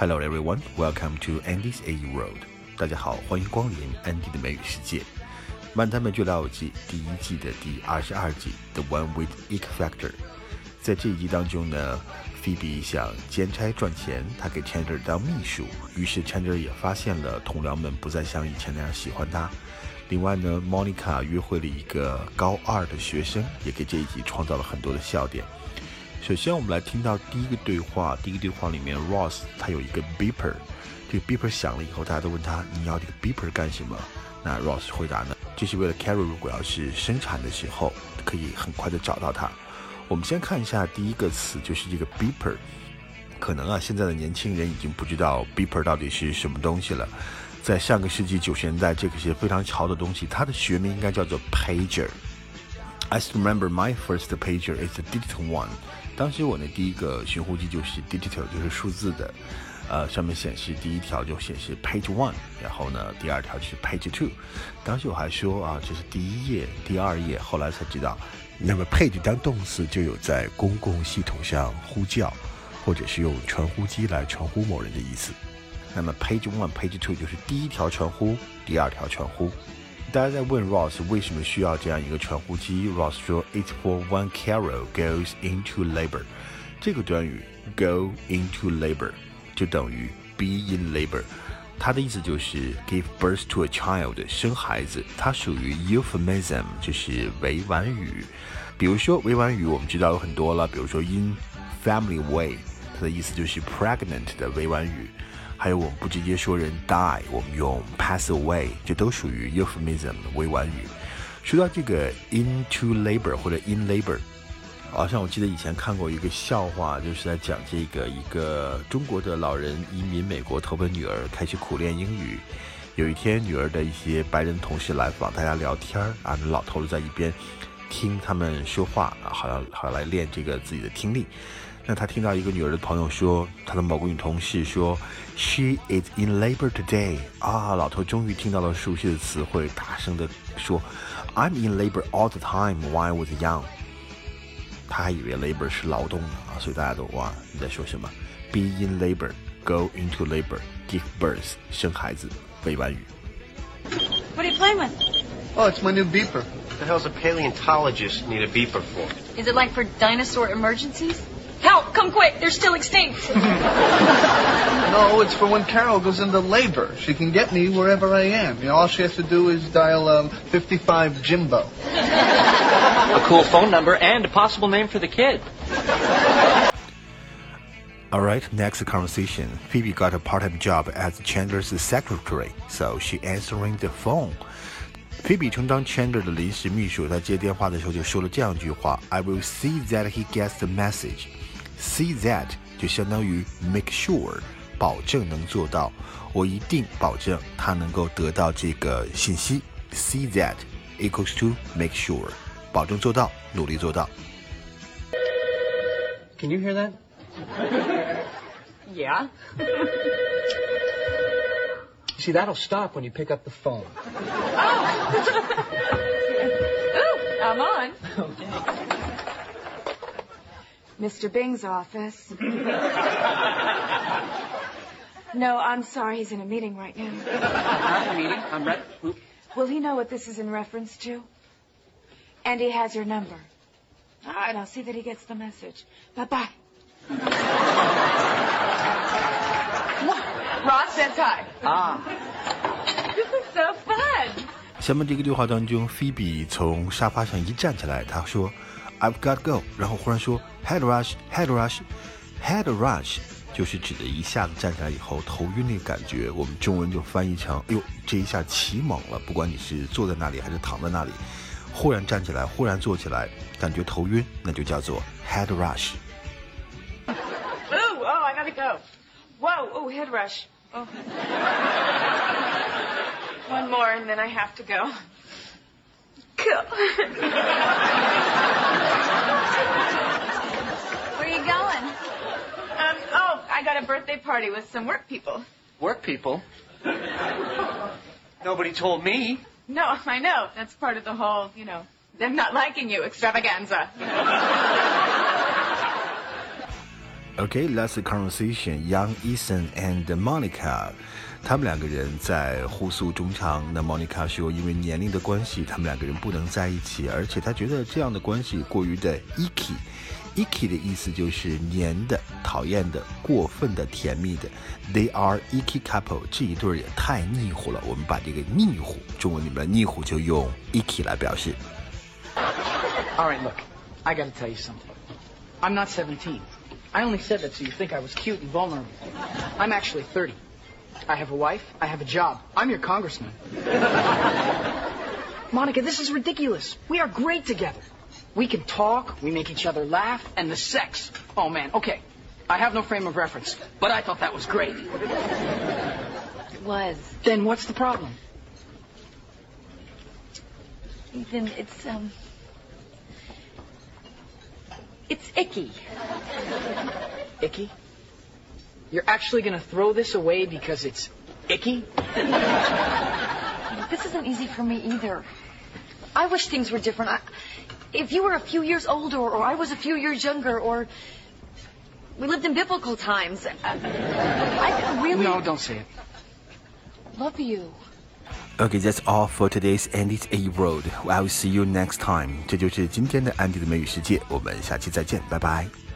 Hello everyone, welcome to Andy's A World. 大家好，欢迎光临 Andy 的美语世界。漫谈美剧老友记第一季的第二十二集《The One with e c Factor》。在这一集当中呢，菲比想兼差赚钱，她给 Chandler 当秘书，于是 Chandler 也发现了同僚们不再像以前那样喜欢他。另外呢，Monica 约会了一个高二的学生，也给这一集创造了很多的笑点。首先，我们来听到第一个对话。第一个对话里面，Ross 他有一个 beeper，这个 beeper 响了以后，大家都问他你要这个 beeper 干什么？那 Ross 回答呢，这是为了 Carol 如果要是生产的时候，可以很快的找到它。我们先看一下第一个词，就是这个 beeper。可能啊，现在的年轻人已经不知道 beeper 到底是什么东西了。在上个世纪九十年代，这个是非常潮的东西，它的学名应该叫做 pager。I still remember my first pager is a digital one。当时我那第一个寻呼机就是 digital，就是数字的，呃，上面显示第一条就显示 page one，然后呢，第二条是 page two。当时我还说啊，这是第一页、第二页，后来才知道，那么 page 当动词就有在公共系统上呼叫，或者是用传呼机来传呼某人的意思。那么 page one、page two 就是第一条传呼，第二条传呼。大家在问 Ross 为什么需要这样一个传呼机？Ross 说，It's for when Carol goes into labor。这个短语 go into labor 就等于 be in labor，它的意思就是 give birth to a child，生孩子。它属于 euphemism，就是委婉语。比如说委婉语，我们知道有很多了，比如说 in family way，它的意思就是 pregnant 的委婉语。还有我们不直接说人 die，我们用 pass away，这都属于 euphemism 委婉语。说到这个 into labor 或者 in labor，好像我记得以前看过一个笑话，就是在讲这个一个中国的老人移民美国投奔女儿，开始苦练英语。有一天，女儿的一些白人同事来访，大家聊天儿啊，那老头子在一边听他们说话啊，好像好来练这个自己的听力。那他听到一个女儿的朋友说，他的某个女同事说，She is in labor today。啊，老头终于听到了熟悉的词汇，大声的说，I'm in labor all the time while I was young。他还以为 labor 是劳动呢啊，所以大家都哇，你在说什么？Be in labor, go into labor, give birth，生孩子，委婉语。 What are you playing with? Oh, it's my new beeper. What the hell's a paleontologist need a beeper for? Is it like for dinosaur emergencies? Help! Come quick! They're still extinct. No, it's for when Carol goes into labor. She can get me wherever I am. You know, all she has to do is dial um, 55 Jimbo. A cool phone number and a possible name for the kid. All right, next conversation. Phoebe got a part-time job as Chandler's secretary, so she answering the phone. Phoebe 充当 Chandler 的临时秘书，她接电话的时候就说了这样一句话：“I will see that he gets the message.” See that 就相当于 make sure，保证能做到。我一定保证他能够得到这个信息。See that equals to make sure，保证做到，努力做到。 Can you hear that? Yeah. See, that'll stop when you pick up the phone. Ooh, I'm on. Mr. Bing's office. no, I'm sorry. He's in a meeting right now. Not a meeting. I'm ready. Will he know what this is in reference to? And he has your number. All right, I'll see that he gets the message. Bye bye. Ross says hi. Ah. This is so fun. 下面这个对话当中，菲比从沙发上一站起来，她说 ：“I've got to go。”然后忽然说：“Head rush, head rush, head rush。”就是指的一下子站起来以后头晕那个感觉，我们中文就翻译成：“哎呦，这一下起猛了！不管你是坐在那里还是躺在那里，忽然站起来，忽然坐起来，感觉头晕，那就叫做 head rush。” Ooh, oh, I gotta go. Whoa, oh, head rush. Oh. One more and then I have to go. Cool. Where are you going? Um, oh, I got a birthday party with some work people. Work people. Nobody told me. No, I know. That's part of the whole, you know, them not liking you extravaganza. Okay, last conversation. Young Ethan and Monica，他们两个人在互诉衷肠。那 Monica 说，因为年龄的关系，他们两个人不能在一起，而且他觉得这样的关系过于的 icky。icky 的意思就是黏的、讨厌的、过分的、甜蜜的。They are icky couple，这一对儿也太腻乎了。我们把这个腻乎，中文里面的腻乎就用 icky 来表示。All right, look, I gotta tell you something. I'm not 17. I only said that so you think I was cute and vulnerable. I'm actually 30. I have a wife. I have a job. I'm your congressman. Monica, this is ridiculous. We are great together. We can talk, we make each other laugh, and the sex. Oh man, okay. I have no frame of reference, but I thought that was great. It was. Then what's the problem? Ethan, it's, um. It's icky. Icky? You're actually gonna throw this away because it's icky? This isn't easy for me either. I wish things were different. I, if you were a few years older, or I was a few years younger, or we lived in biblical times, I, I really No, don't say it. love you. Okay, that's all for today's Andy's A Road. I will see you next time. 这就是今天的安迪的美语世界，我们下期再见，拜拜。